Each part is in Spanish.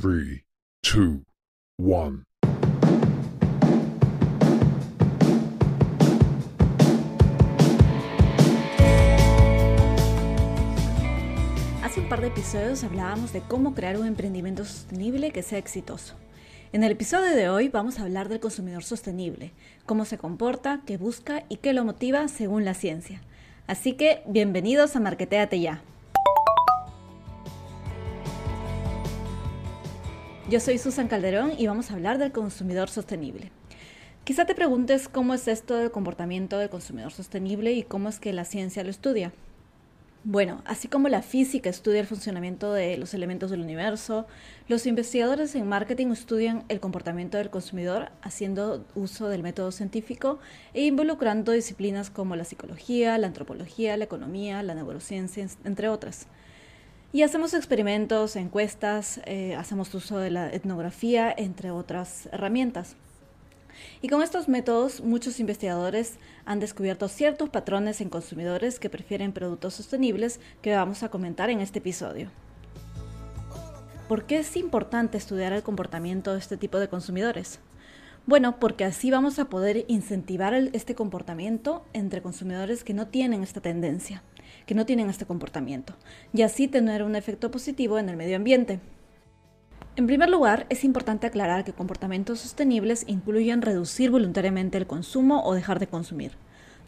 3, 2, 1. Hace un par de episodios hablábamos de cómo crear un emprendimiento sostenible que sea exitoso. En el episodio de hoy vamos a hablar del consumidor sostenible, cómo se comporta, qué busca y qué lo motiva según la ciencia. Así que bienvenidos a Marketeate Ya. Yo soy Susan Calderón y vamos a hablar del consumidor sostenible. Quizá te preguntes cómo es esto del comportamiento del consumidor sostenible y cómo es que la ciencia lo estudia. Bueno, así como la física estudia el funcionamiento de los elementos del universo, los investigadores en marketing estudian el comportamiento del consumidor haciendo uso del método científico e involucrando disciplinas como la psicología, la antropología, la economía, la neurociencia, entre otras. Y hacemos experimentos, encuestas, eh, hacemos uso de la etnografía, entre otras herramientas. Y con estos métodos, muchos investigadores han descubierto ciertos patrones en consumidores que prefieren productos sostenibles que vamos a comentar en este episodio. ¿Por qué es importante estudiar el comportamiento de este tipo de consumidores? Bueno, porque así vamos a poder incentivar este comportamiento entre consumidores que no tienen esta tendencia que no tienen este comportamiento y así tener un efecto positivo en el medio ambiente. En primer lugar, es importante aclarar que comportamientos sostenibles incluyen reducir voluntariamente el consumo o dejar de consumir.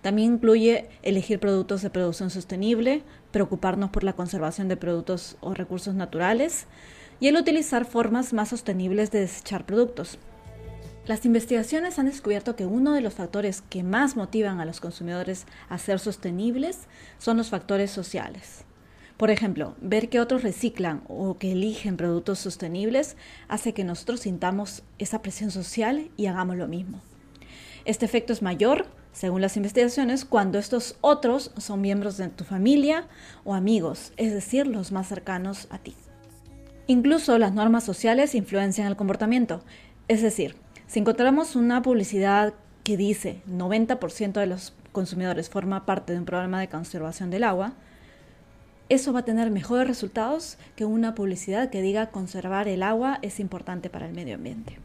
También incluye elegir productos de producción sostenible, preocuparnos por la conservación de productos o recursos naturales y el utilizar formas más sostenibles de desechar productos. Las investigaciones han descubierto que uno de los factores que más motivan a los consumidores a ser sostenibles son los factores sociales. Por ejemplo, ver que otros reciclan o que eligen productos sostenibles hace que nosotros sintamos esa presión social y hagamos lo mismo. Este efecto es mayor, según las investigaciones, cuando estos otros son miembros de tu familia o amigos, es decir, los más cercanos a ti. Incluso las normas sociales influencian el comportamiento, es decir, si encontramos una publicidad que dice 90% de los consumidores forma parte de un programa de conservación del agua, eso va a tener mejores resultados que una publicidad que diga conservar el agua es importante para el medio ambiente.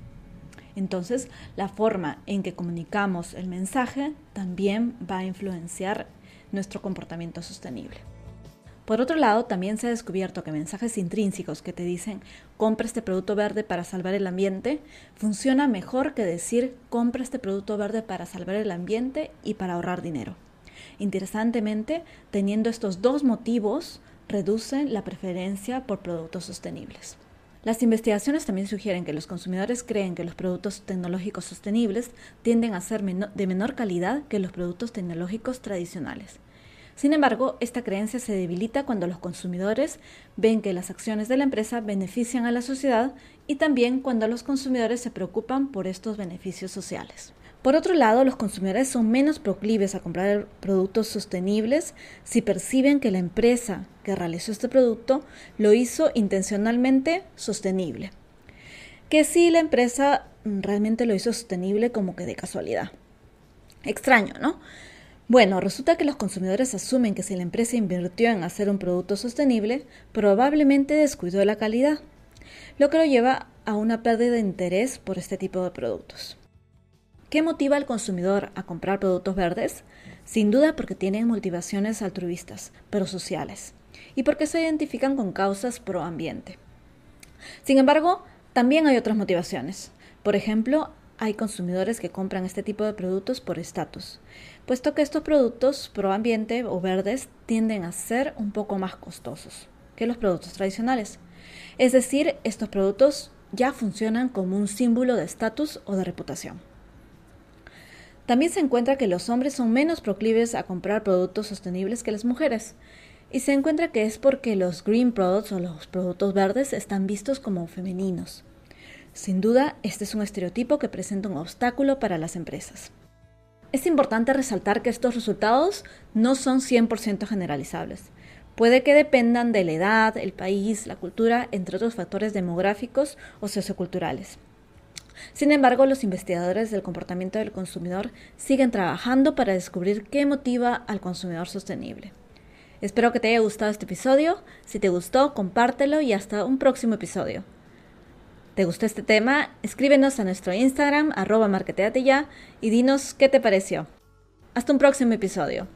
Entonces, la forma en que comunicamos el mensaje también va a influenciar nuestro comportamiento sostenible. Por otro lado, también se ha descubierto que mensajes intrínsecos que te dicen compra este producto verde para salvar el ambiente funciona mejor que decir compra este producto verde para salvar el ambiente y para ahorrar dinero. Interesantemente, teniendo estos dos motivos, reducen la preferencia por productos sostenibles. Las investigaciones también sugieren que los consumidores creen que los productos tecnológicos sostenibles tienden a ser de menor calidad que los productos tecnológicos tradicionales. Sin embargo, esta creencia se debilita cuando los consumidores ven que las acciones de la empresa benefician a la sociedad y también cuando los consumidores se preocupan por estos beneficios sociales. Por otro lado, los consumidores son menos proclives a comprar productos sostenibles si perciben que la empresa que realizó este producto lo hizo intencionalmente sostenible, que si la empresa realmente lo hizo sostenible como que de casualidad. Extraño, ¿no? Bueno, resulta que los consumidores asumen que si la empresa invirtió en hacer un producto sostenible, probablemente descuidó la calidad, lo que lo lleva a una pérdida de interés por este tipo de productos. ¿Qué motiva al consumidor a comprar productos verdes? Sin duda porque tienen motivaciones altruistas, pero sociales, y porque se identifican con causas pro ambiente. Sin embargo, también hay otras motivaciones. Por ejemplo, hay consumidores que compran este tipo de productos por estatus, puesto que estos productos pro ambiente o verdes tienden a ser un poco más costosos que los productos tradicionales. Es decir, estos productos ya funcionan como un símbolo de estatus o de reputación. También se encuentra que los hombres son menos proclives a comprar productos sostenibles que las mujeres, y se encuentra que es porque los green products o los productos verdes están vistos como femeninos. Sin duda, este es un estereotipo que presenta un obstáculo para las empresas. Es importante resaltar que estos resultados no son 100% generalizables. Puede que dependan de la edad, el país, la cultura, entre otros factores demográficos o socioculturales. Sin embargo, los investigadores del comportamiento del consumidor siguen trabajando para descubrir qué motiva al consumidor sostenible. Espero que te haya gustado este episodio. Si te gustó, compártelo y hasta un próximo episodio. ¿Te gustó este tema? Escríbenos a nuestro Instagram, arroba y dinos qué te pareció. Hasta un próximo episodio.